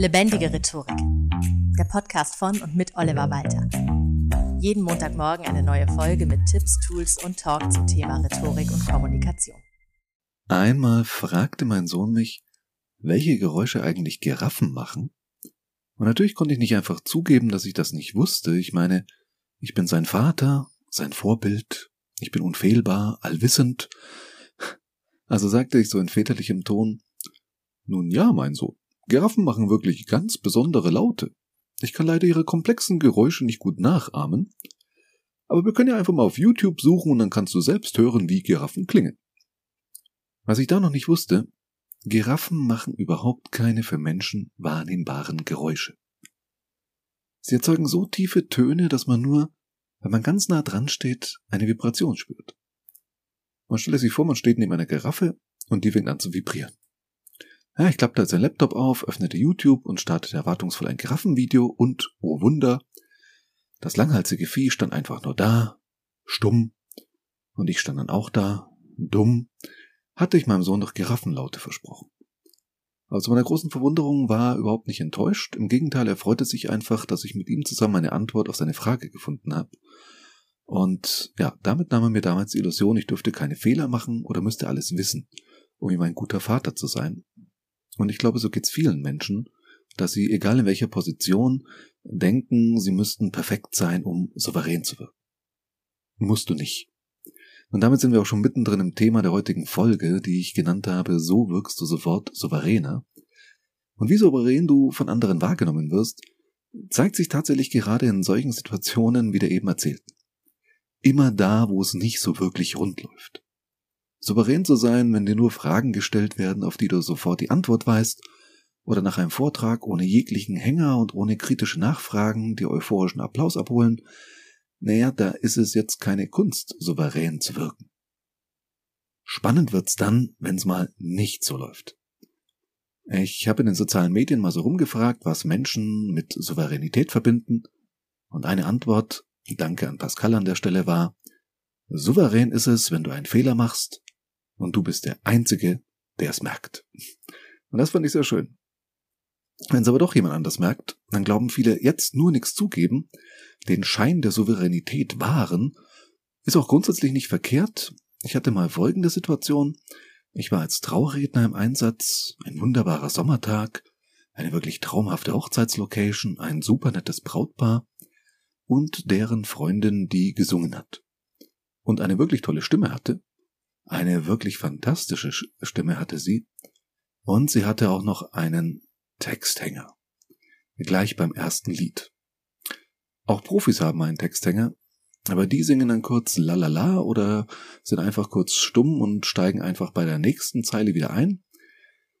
Lebendige Rhetorik. Der Podcast von und mit Oliver Walter. Jeden Montagmorgen eine neue Folge mit Tipps, Tools und Talk zum Thema Rhetorik und Kommunikation. Einmal fragte mein Sohn mich, welche Geräusche eigentlich Giraffen machen. Und natürlich konnte ich nicht einfach zugeben, dass ich das nicht wusste. Ich meine, ich bin sein Vater, sein Vorbild, ich bin unfehlbar, allwissend. Also sagte ich so in väterlichem Ton, nun ja, mein Sohn, Giraffen machen wirklich ganz besondere Laute. Ich kann leider ihre komplexen Geräusche nicht gut nachahmen, aber wir können ja einfach mal auf YouTube suchen und dann kannst du selbst hören, wie Giraffen klingen. Was ich da noch nicht wusste, Giraffen machen überhaupt keine für Menschen wahrnehmbaren Geräusche. Sie erzeugen so tiefe Töne, dass man nur, wenn man ganz nah dran steht, eine Vibration spürt. Man stelle sich vor, man steht neben einer Giraffe und die fängt an zu vibrieren. Ja, ich klappte sein Laptop auf, öffnete YouTube und startete erwartungsvoll ein Giraffenvideo und, oh Wunder, das langhalsige Vieh stand einfach nur da, stumm, und ich stand dann auch da, dumm, hatte ich meinem Sohn doch Giraffenlaute versprochen. Aber zu meiner großen Verwunderung war er überhaupt nicht enttäuscht, im Gegenteil, er freute sich einfach, dass ich mit ihm zusammen eine Antwort auf seine Frage gefunden habe. Und ja, damit nahm er mir damals die Illusion, ich dürfte keine Fehler machen oder müsste alles wissen, um ihm ein guter Vater zu sein. Und ich glaube, so geht's vielen Menschen, dass sie, egal in welcher Position, denken, sie müssten perfekt sein, um souverän zu wirken. Musst du nicht. Und damit sind wir auch schon mittendrin im Thema der heutigen Folge, die ich genannt habe, so wirkst du sofort souveräner. Und wie souverän du von anderen wahrgenommen wirst, zeigt sich tatsächlich gerade in solchen Situationen, wie der eben erzählten. Immer da, wo es nicht so wirklich rund läuft. Souverän zu sein, wenn dir nur Fragen gestellt werden, auf die du sofort die Antwort weißt, oder nach einem Vortrag ohne jeglichen Hänger und ohne kritische Nachfragen die euphorischen Applaus abholen, naja, da ist es jetzt keine Kunst, souverän zu wirken. Spannend wird's dann, wenn's mal nicht so läuft. Ich habe in den sozialen Medien mal so rumgefragt, was Menschen mit Souveränität verbinden, und eine Antwort, danke an Pascal an der Stelle, war, souverän ist es, wenn du einen Fehler machst, und du bist der Einzige, der es merkt. Und das fand ich sehr schön. Wenn es aber doch jemand anders merkt, dann glauben viele jetzt nur nichts zugeben, den Schein der Souveränität wahren, ist auch grundsätzlich nicht verkehrt. Ich hatte mal folgende Situation. Ich war als Trauredner im Einsatz, ein wunderbarer Sommertag, eine wirklich traumhafte Hochzeitslocation, ein super nettes Brautpaar und deren Freundin, die gesungen hat. Und eine wirklich tolle Stimme hatte, eine wirklich fantastische Stimme hatte sie. Und sie hatte auch noch einen Texthänger. Gleich beim ersten Lied. Auch Profis haben einen Texthänger, aber die singen dann kurz lalala oder sind einfach kurz stumm und steigen einfach bei der nächsten Zeile wieder ein.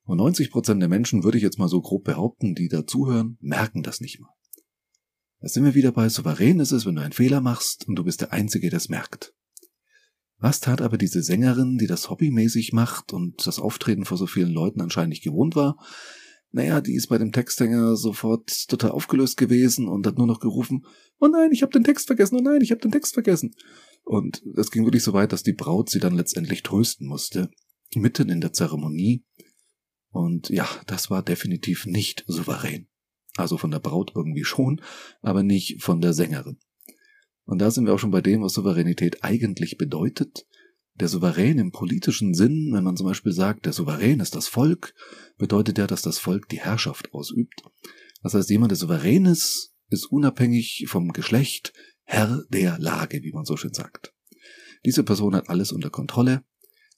Und 90 Prozent der Menschen, würde ich jetzt mal so grob behaupten, die dazuhören, merken das nicht mal. Da sind wir wieder bei souverän ist es, wenn du einen Fehler machst und du bist der Einzige, der es merkt. Was tat aber diese Sängerin, die das hobbymäßig macht und das Auftreten vor so vielen Leuten anscheinend nicht gewohnt war? Naja, die ist bei dem Textsänger sofort total aufgelöst gewesen und hat nur noch gerufen, oh nein, ich habe den Text vergessen, oh nein, ich habe den Text vergessen. Und es ging wirklich so weit, dass die Braut sie dann letztendlich trösten musste, mitten in der Zeremonie. Und ja, das war definitiv nicht souverän. Also von der Braut irgendwie schon, aber nicht von der Sängerin. Und da sind wir auch schon bei dem, was Souveränität eigentlich bedeutet. Der Souverän im politischen Sinn, wenn man zum Beispiel sagt, der Souverän ist das Volk, bedeutet ja, dass das Volk die Herrschaft ausübt. Das heißt, jemand, der souverän ist, ist unabhängig vom Geschlecht Herr der Lage, wie man so schön sagt. Diese Person hat alles unter Kontrolle,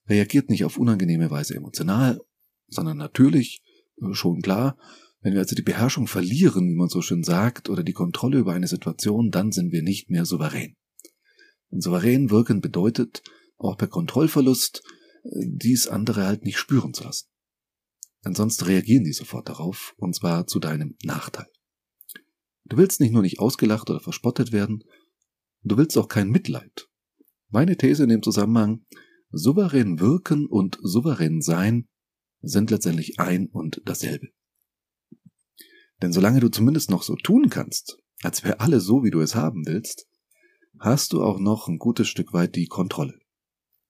reagiert nicht auf unangenehme Weise emotional, sondern natürlich, äh, schon klar, wenn wir also die Beherrschung verlieren, wie man so schön sagt, oder die Kontrolle über eine Situation, dann sind wir nicht mehr souverän. Und souverän wirken bedeutet, auch bei Kontrollverlust, dies andere halt nicht spüren zu lassen. Ansonsten reagieren die sofort darauf, und zwar zu deinem Nachteil. Du willst nicht nur nicht ausgelacht oder verspottet werden, du willst auch kein Mitleid. Meine These in dem Zusammenhang, souverän wirken und souverän sein sind letztendlich ein und dasselbe. Denn solange du zumindest noch so tun kannst, als wäre alles so, wie du es haben willst, hast du auch noch ein gutes Stück weit die Kontrolle.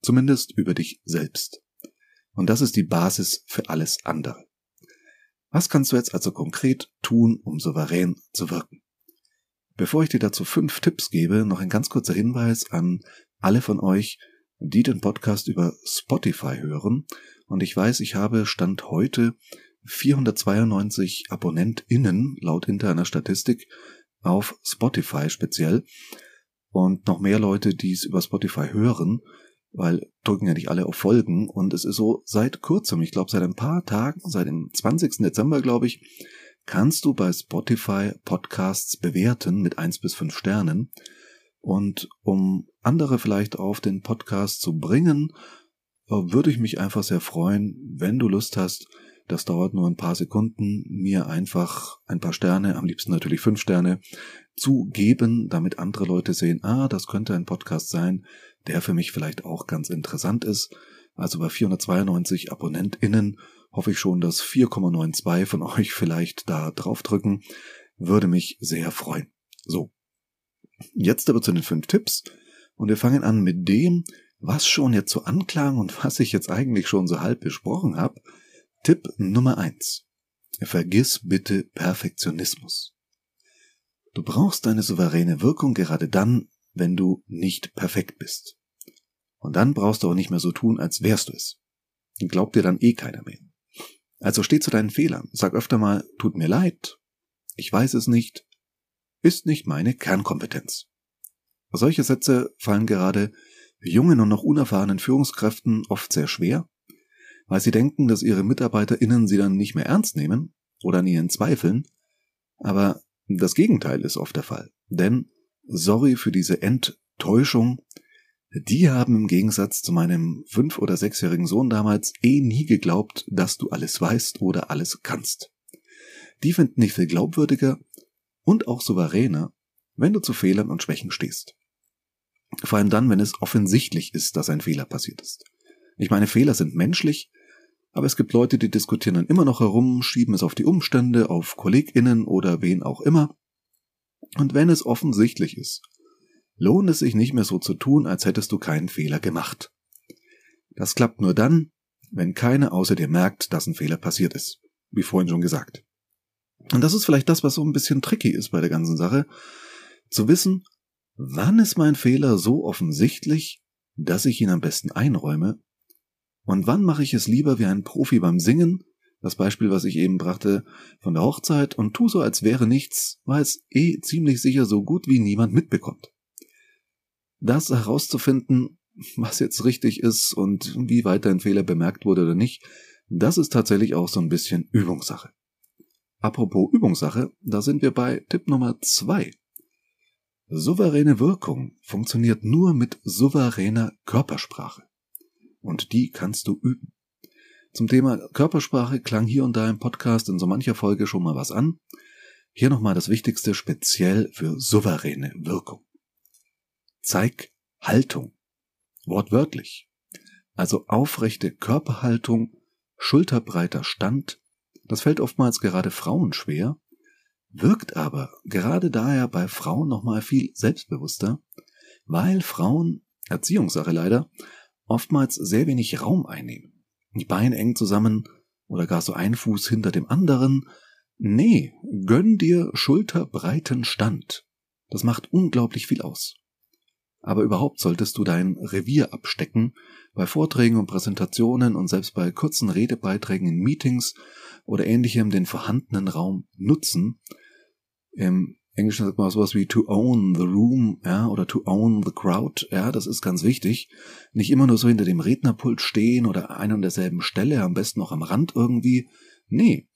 Zumindest über dich selbst. Und das ist die Basis für alles andere. Was kannst du jetzt also konkret tun, um souverän zu wirken? Bevor ich dir dazu fünf Tipps gebe, noch ein ganz kurzer Hinweis an alle von euch, die den Podcast über Spotify hören. Und ich weiß, ich habe Stand heute 492 AbonnentInnen laut interner Statistik auf Spotify speziell und noch mehr Leute, die es über Spotify hören, weil drücken ja nicht alle auf Folgen und es ist so seit kurzem, ich glaube seit ein paar Tagen, seit dem 20. Dezember glaube ich, kannst du bei Spotify Podcasts bewerten mit eins bis fünf Sternen. Und um andere vielleicht auf den Podcast zu bringen, äh, würde ich mich einfach sehr freuen, wenn du Lust hast, das dauert nur ein paar Sekunden, mir einfach ein paar Sterne, am liebsten natürlich fünf Sterne, zu geben, damit andere Leute sehen, ah, das könnte ein Podcast sein, der für mich vielleicht auch ganz interessant ist. Also bei 492 AbonnentInnen hoffe ich schon, dass 4,92 von euch vielleicht da draufdrücken. Würde mich sehr freuen. So. Jetzt aber zu den fünf Tipps. Und wir fangen an mit dem, was schon jetzt so anklang und was ich jetzt eigentlich schon so halb besprochen habe. Tipp Nummer eins: Vergiss bitte Perfektionismus. Du brauchst deine souveräne Wirkung gerade dann, wenn du nicht perfekt bist. Und dann brauchst du auch nicht mehr so tun, als wärst du es. Glaubt dir dann eh keiner mehr. Also steh zu deinen Fehlern. Sag öfter mal, tut mir leid, ich weiß es nicht, ist nicht meine Kernkompetenz. Solche Sätze fallen gerade jungen und noch unerfahrenen Führungskräften oft sehr schwer, weil sie denken, dass ihre MitarbeiterInnen sie dann nicht mehr ernst nehmen oder an ihnen zweifeln. Aber das Gegenteil ist oft der Fall. Denn, sorry für diese Enttäuschung, die haben im Gegensatz zu meinem fünf- oder sechsjährigen Sohn damals eh nie geglaubt, dass du alles weißt oder alles kannst. Die finden dich viel glaubwürdiger und auch souveräner, wenn du zu Fehlern und Schwächen stehst. Vor allem dann, wenn es offensichtlich ist, dass ein Fehler passiert ist. Ich meine, Fehler sind menschlich, aber es gibt Leute, die diskutieren dann immer noch herum, schieben es auf die Umstände, auf KollegInnen oder wen auch immer. Und wenn es offensichtlich ist, lohnt es sich nicht mehr so zu tun, als hättest du keinen Fehler gemacht. Das klappt nur dann, wenn keiner außer dir merkt, dass ein Fehler passiert ist, wie vorhin schon gesagt. Und das ist vielleicht das, was so ein bisschen tricky ist bei der ganzen Sache, zu wissen, wann ist mein Fehler so offensichtlich, dass ich ihn am besten einräume, und wann mache ich es lieber wie ein Profi beim Singen, das Beispiel, was ich eben brachte von der Hochzeit, und tu so, als wäre nichts, weil es eh ziemlich sicher so gut wie niemand mitbekommt das herauszufinden, was jetzt richtig ist und wie weit ein Fehler bemerkt wurde oder nicht, das ist tatsächlich auch so ein bisschen Übungssache. Apropos Übungssache, da sind wir bei Tipp Nummer zwei. Souveräne Wirkung funktioniert nur mit souveräner Körpersprache. Und die kannst du üben. Zum Thema Körpersprache klang hier und da im Podcast in so mancher Folge schon mal was an. Hier nochmal das Wichtigste speziell für souveräne Wirkung. Zeig Haltung. Wortwörtlich. Also aufrechte Körperhaltung, schulterbreiter Stand. Das fällt oftmals gerade Frauen schwer, wirkt aber gerade daher bei Frauen nochmal viel selbstbewusster, weil Frauen, Erziehungssache leider, oftmals sehr wenig Raum einnehmen. Die Beine eng zusammen oder gar so ein Fuß hinter dem anderen. Nee, gönn dir schulterbreiten Stand. Das macht unglaublich viel aus aber überhaupt solltest du dein Revier abstecken, bei Vorträgen und Präsentationen und selbst bei kurzen Redebeiträgen in Meetings oder ähnlichem den vorhandenen Raum nutzen. Im Englischen sagt man sowas wie to own the room, ja, oder to own the crowd, ja, das ist ganz wichtig. Nicht immer nur so hinter dem Rednerpult stehen oder an und derselben Stelle, am besten noch am Rand irgendwie. Nee,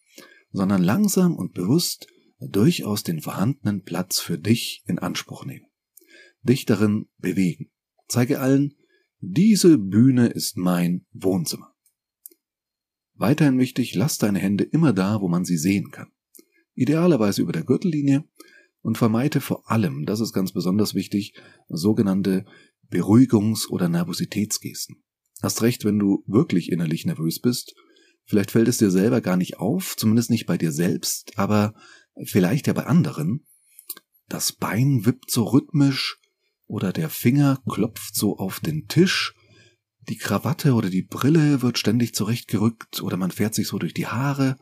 sondern langsam und bewusst durchaus den vorhandenen Platz für dich in Anspruch nehmen dich darin bewegen. Zeige allen, diese Bühne ist mein Wohnzimmer. Weiterhin wichtig, lass deine Hände immer da, wo man sie sehen kann. Idealerweise über der Gürtellinie und vermeide vor allem, das ist ganz besonders wichtig, sogenannte Beruhigungs- oder Nervositätsgesten. Hast recht, wenn du wirklich innerlich nervös bist. Vielleicht fällt es dir selber gar nicht auf, zumindest nicht bei dir selbst, aber vielleicht ja bei anderen. Das Bein wippt so rhythmisch, oder der Finger klopft so auf den Tisch, die Krawatte oder die Brille wird ständig zurechtgerückt oder man fährt sich so durch die Haare.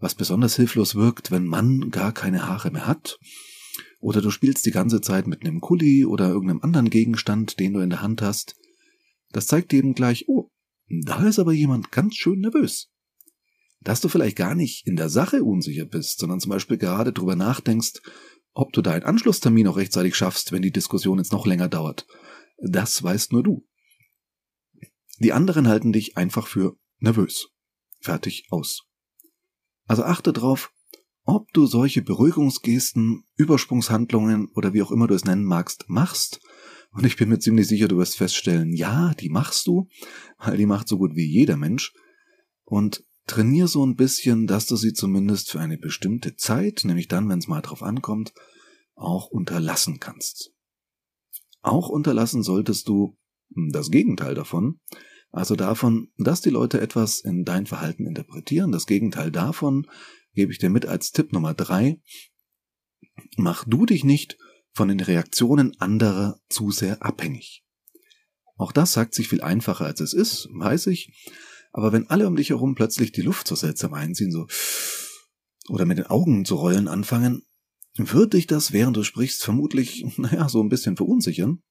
Was besonders hilflos wirkt, wenn Mann gar keine Haare mehr hat. Oder du spielst die ganze Zeit mit einem Kuli oder irgendeinem anderen Gegenstand, den du in der Hand hast. Das zeigt eben gleich, oh, da ist aber jemand ganz schön nervös. Dass du vielleicht gar nicht in der Sache unsicher bist, sondern zum Beispiel gerade drüber nachdenkst, ob du deinen Anschlusstermin auch rechtzeitig schaffst, wenn die Diskussion jetzt noch länger dauert. Das weißt nur du. Die anderen halten dich einfach für nervös. Fertig aus. Also achte drauf, ob du solche Beruhigungsgesten, Übersprungshandlungen oder wie auch immer du es nennen magst, machst. Und ich bin mir ziemlich sicher, du wirst feststellen, ja, die machst du, weil die macht so gut wie jeder Mensch. Und trainier so ein bisschen, dass du sie zumindest für eine bestimmte Zeit, nämlich dann, wenn es mal drauf ankommt, auch unterlassen kannst. Auch unterlassen solltest du das Gegenteil davon, also davon, dass die Leute etwas in dein Verhalten interpretieren. Das Gegenteil davon gebe ich dir mit als Tipp Nummer drei. Mach du dich nicht von den Reaktionen anderer zu sehr abhängig. Auch das sagt sich viel einfacher als es ist, weiß ich. Aber wenn alle um dich herum plötzlich die Luft so seltsam einziehen, so oder mit den Augen zu rollen anfangen, wird dich das, während du sprichst, vermutlich, naja, so ein bisschen verunsichern.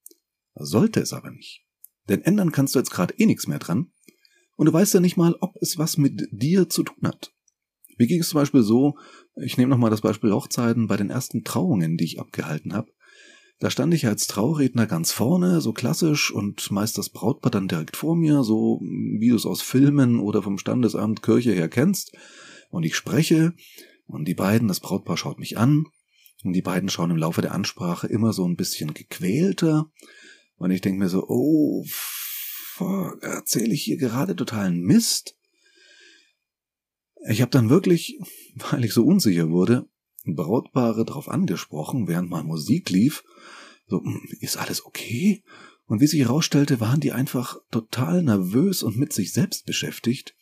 Sollte es aber nicht. Denn ändern kannst du jetzt gerade eh nichts mehr dran. Und du weißt ja nicht mal, ob es was mit dir zu tun hat. Wie ging es zum Beispiel so, ich nehme nochmal das Beispiel Hochzeiten bei den ersten Trauungen, die ich abgehalten habe. Da stand ich als Trauredner ganz vorne, so klassisch, und meist das Brautpaar dann direkt vor mir, so wie du es aus Filmen oder vom Standesamt Kirche her kennst. Und ich spreche, und die beiden, das Brautpaar schaut mich an, und die beiden schauen im Laufe der Ansprache immer so ein bisschen gequälter. Und ich denke mir so, oh, erzähle ich hier gerade totalen Mist? Ich habe dann wirklich, weil ich so unsicher wurde, Brautpaare darauf angesprochen, während mal Musik lief, so, hm, ist alles okay? Und wie sich herausstellte, waren die einfach total nervös und mit sich selbst beschäftigt.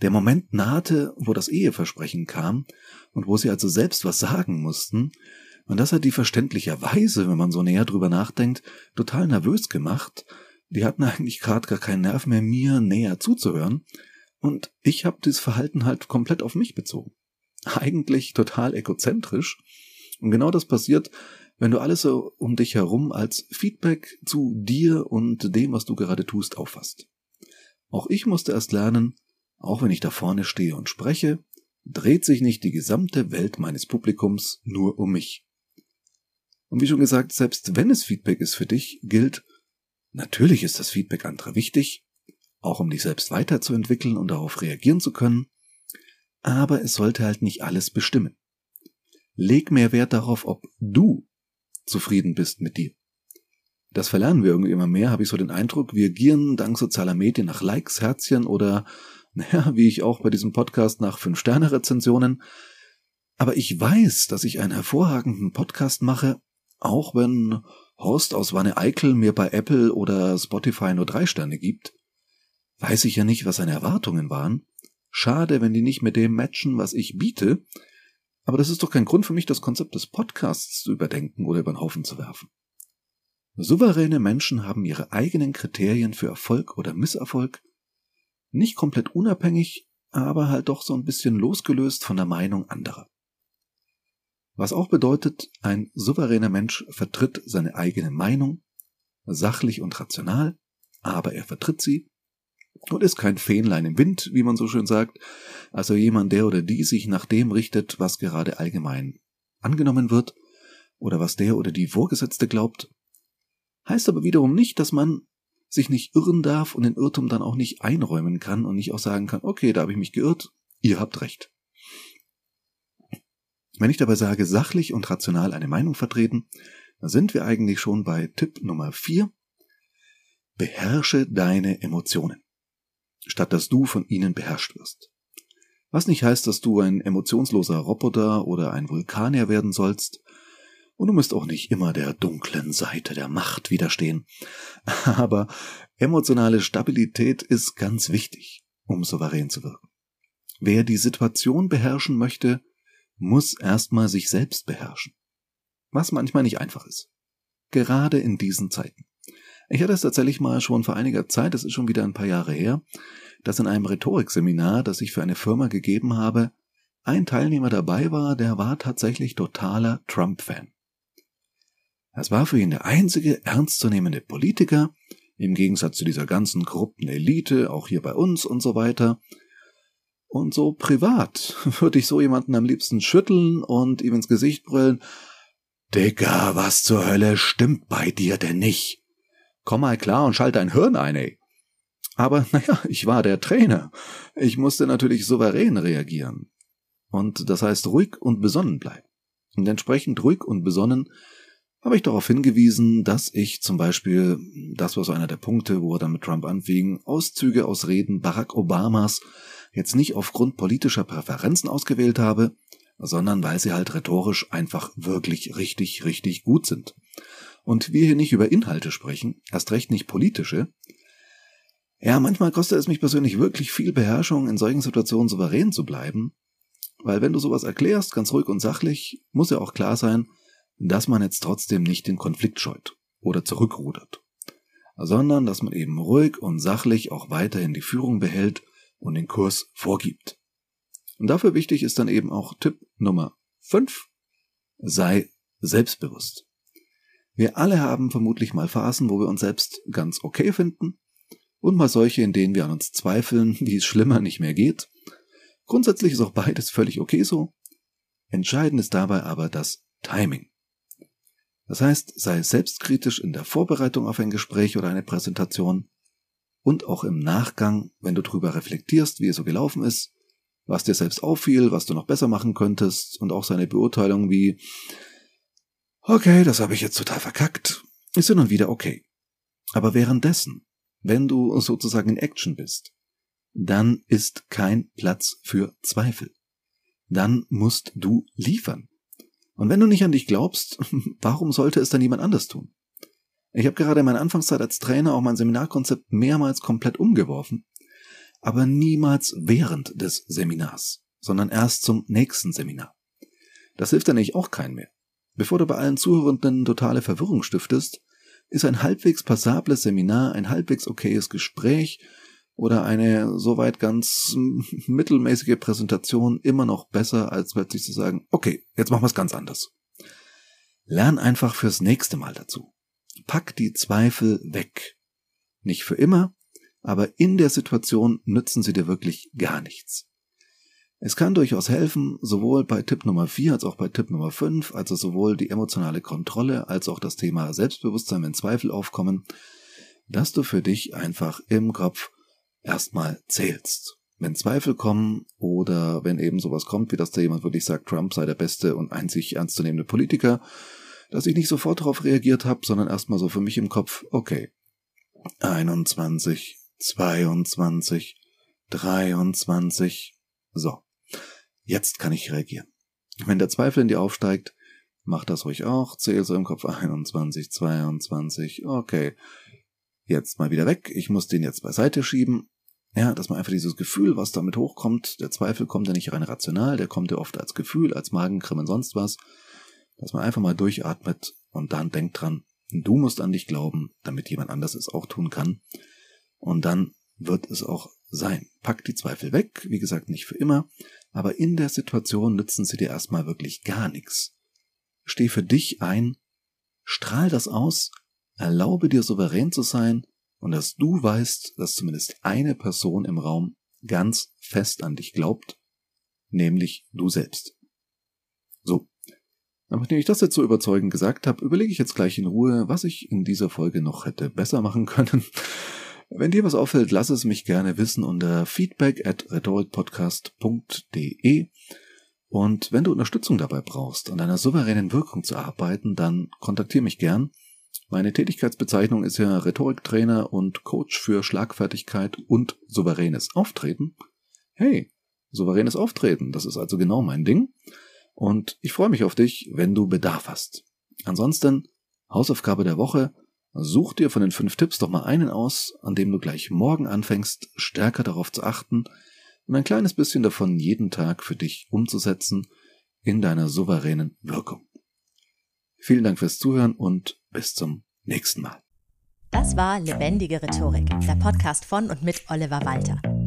Der Moment nahte, wo das Eheversprechen kam und wo sie also selbst was sagen mussten, und das hat die verständlicherweise, wenn man so näher drüber nachdenkt, total nervös gemacht. Die hatten eigentlich gerade gar keinen Nerv mehr, mir näher zuzuhören. Und ich habe dieses Verhalten halt komplett auf mich bezogen. Eigentlich total egozentrisch. Und genau das passiert, wenn du alles so um dich herum als Feedback zu dir und dem, was du gerade tust, auffasst. Auch ich musste erst lernen, auch wenn ich da vorne stehe und spreche, dreht sich nicht die gesamte Welt meines Publikums nur um mich. Und wie schon gesagt, selbst wenn es Feedback ist für dich, gilt, natürlich ist das Feedback anderer wichtig, auch um dich selbst weiterzuentwickeln und darauf reagieren zu können, aber es sollte halt nicht alles bestimmen. Leg mehr Wert darauf, ob du zufrieden bist mit dir. Das verlernen wir irgendwie immer mehr, habe ich so den Eindruck. Wir gieren dank sozialer Medien nach Likes, Herzchen oder, naja, wie ich auch bei diesem Podcast nach Fünf-Sterne-Rezensionen. Aber ich weiß, dass ich einen hervorragenden Podcast mache, auch wenn Horst aus Wanne Eickel mir bei Apple oder Spotify nur drei Sterne gibt, weiß ich ja nicht, was seine Erwartungen waren. Schade, wenn die nicht mit dem matchen, was ich biete. Aber das ist doch kein Grund für mich, das Konzept des Podcasts zu überdenken oder über den Haufen zu werfen. Souveräne Menschen haben ihre eigenen Kriterien für Erfolg oder Misserfolg, nicht komplett unabhängig, aber halt doch so ein bisschen losgelöst von der Meinung anderer. Was auch bedeutet, ein souveräner Mensch vertritt seine eigene Meinung, sachlich und rational, aber er vertritt sie und ist kein Fähnlein im Wind, wie man so schön sagt, also jemand, der oder die sich nach dem richtet, was gerade allgemein angenommen wird oder was der oder die Vorgesetzte glaubt, heißt aber wiederum nicht, dass man sich nicht irren darf und den Irrtum dann auch nicht einräumen kann und nicht auch sagen kann, okay, da habe ich mich geirrt, ihr habt recht. Wenn ich dabei sage, sachlich und rational eine Meinung vertreten, dann sind wir eigentlich schon bei Tipp Nummer 4. Beherrsche deine Emotionen, statt dass du von ihnen beherrscht wirst. Was nicht heißt, dass du ein emotionsloser Roboter oder ein Vulkanier werden sollst, und du musst auch nicht immer der dunklen Seite der Macht widerstehen. Aber emotionale Stabilität ist ganz wichtig, um souverän zu wirken. Wer die Situation beherrschen möchte, muss erstmal sich selbst beherrschen. Was manchmal nicht einfach ist. Gerade in diesen Zeiten. Ich hatte es tatsächlich mal schon vor einiger Zeit, das ist schon wieder ein paar Jahre her, dass in einem Rhetorikseminar, das ich für eine Firma gegeben habe, ein Teilnehmer dabei war, der war tatsächlich totaler Trump-Fan. Es war für ihn der einzige ernstzunehmende Politiker, im Gegensatz zu dieser ganzen korrupten Elite, auch hier bei uns und so weiter. Und so privat würde ich so jemanden am liebsten schütteln und ihm ins Gesicht brüllen, Digga, was zur Hölle stimmt bei dir denn nicht? Komm mal klar und schalt dein Hirn ein, ey. Aber naja, ich war der Trainer. Ich musste natürlich souverän reagieren. Und das heißt ruhig und besonnen bleiben. Und entsprechend ruhig und besonnen habe ich darauf hingewiesen, dass ich zum Beispiel, das war so einer der Punkte, wo er dann mit Trump anfing, Auszüge aus Reden Barack Obamas jetzt nicht aufgrund politischer Präferenzen ausgewählt habe, sondern weil sie halt rhetorisch einfach wirklich richtig, richtig gut sind. Und wir hier nicht über Inhalte sprechen, erst recht nicht politische. Ja, manchmal kostet es mich persönlich wirklich viel Beherrschung, in solchen Situationen souverän zu bleiben, weil wenn du sowas erklärst, ganz ruhig und sachlich, muss ja auch klar sein, dass man jetzt trotzdem nicht den Konflikt scheut oder zurückrudert, sondern dass man eben ruhig und sachlich auch weiterhin die Führung behält und den Kurs vorgibt. Und dafür wichtig ist dann eben auch Tipp Nummer 5. Sei selbstbewusst. Wir alle haben vermutlich mal Phasen, wo wir uns selbst ganz okay finden und mal solche, in denen wir an uns zweifeln, wie es schlimmer nicht mehr geht. Grundsätzlich ist auch beides völlig okay so. Entscheidend ist dabei aber das Timing. Das heißt, sei selbstkritisch in der Vorbereitung auf ein Gespräch oder eine Präsentation und auch im Nachgang, wenn du darüber reflektierst, wie es so gelaufen ist, was dir selbst auffiel, was du noch besser machen könntest und auch seine Beurteilung wie, okay, das habe ich jetzt total verkackt, ist ja nun wieder okay. Aber währenddessen, wenn du sozusagen in Action bist, dann ist kein Platz für Zweifel. Dann musst du liefern. Und wenn du nicht an dich glaubst, warum sollte es dann jemand anders tun? Ich habe gerade in meiner Anfangszeit als Trainer auch mein Seminarkonzept mehrmals komplett umgeworfen, aber niemals während des Seminars, sondern erst zum nächsten Seminar. Das hilft dann nicht auch keinen mehr. Bevor du bei allen Zuhörenden totale Verwirrung stiftest, ist ein halbwegs passables Seminar, ein halbwegs okayes Gespräch oder eine soweit ganz mittelmäßige Präsentation immer noch besser, als plötzlich zu sagen, okay, jetzt machen wir es ganz anders. Lern einfach fürs nächste Mal dazu. Pack die Zweifel weg. Nicht für immer, aber in der Situation nützen sie dir wirklich gar nichts. Es kann durchaus helfen, sowohl bei Tipp Nummer 4 als auch bei Tipp Nummer 5, also sowohl die emotionale Kontrolle als auch das Thema Selbstbewusstsein, wenn Zweifel aufkommen, dass du für dich einfach im Kopf erstmal zählst. Wenn Zweifel kommen oder wenn eben sowas kommt, wie dass da jemand wirklich sagt, Trump sei der beste und einzig ernstzunehmende Politiker, dass ich nicht sofort darauf reagiert habe, sondern erstmal so für mich im Kopf, okay, 21, 22, 23, so, jetzt kann ich reagieren. Wenn der Zweifel in dir aufsteigt, mach das ruhig auch, zähl so im Kopf. 21, 22, okay, jetzt mal wieder weg, ich muss den jetzt beiseite schieben. Ja, dass man einfach dieses Gefühl, was damit hochkommt, der Zweifel kommt ja nicht rein rational, der kommt ja oft als Gefühl, als Magenkrimmen, sonst was, dass man einfach mal durchatmet und dann denkt dran, du musst an dich glauben, damit jemand anders es auch tun kann. Und dann wird es auch sein. Pack die Zweifel weg, wie gesagt, nicht für immer, aber in der Situation nützen sie dir erstmal wirklich gar nichts. Steh für dich ein, strahl das aus, Erlaube dir souverän zu sein und dass du weißt, dass zumindest eine Person im Raum ganz fest an dich glaubt, nämlich du selbst. Nachdem ich das jetzt so überzeugend gesagt habe, überlege ich jetzt gleich in Ruhe, was ich in dieser Folge noch hätte besser machen können. Wenn dir was auffällt, lass es mich gerne wissen unter feedback at rhetorikpodcast.de. Und wenn du Unterstützung dabei brauchst, an deiner souveränen Wirkung zu arbeiten, dann kontaktiere mich gern. Meine Tätigkeitsbezeichnung ist ja Rhetoriktrainer und Coach für Schlagfertigkeit und souveränes Auftreten. Hey, souveränes Auftreten, das ist also genau mein Ding. Und ich freue mich auf dich, wenn du Bedarf hast. Ansonsten, Hausaufgabe der Woche, such dir von den fünf Tipps doch mal einen aus, an dem du gleich morgen anfängst, stärker darauf zu achten und ein kleines bisschen davon jeden Tag für dich umzusetzen in deiner souveränen Wirkung. Vielen Dank fürs Zuhören und bis zum nächsten Mal. Das war Lebendige Rhetorik, der Podcast von und mit Oliver Walter.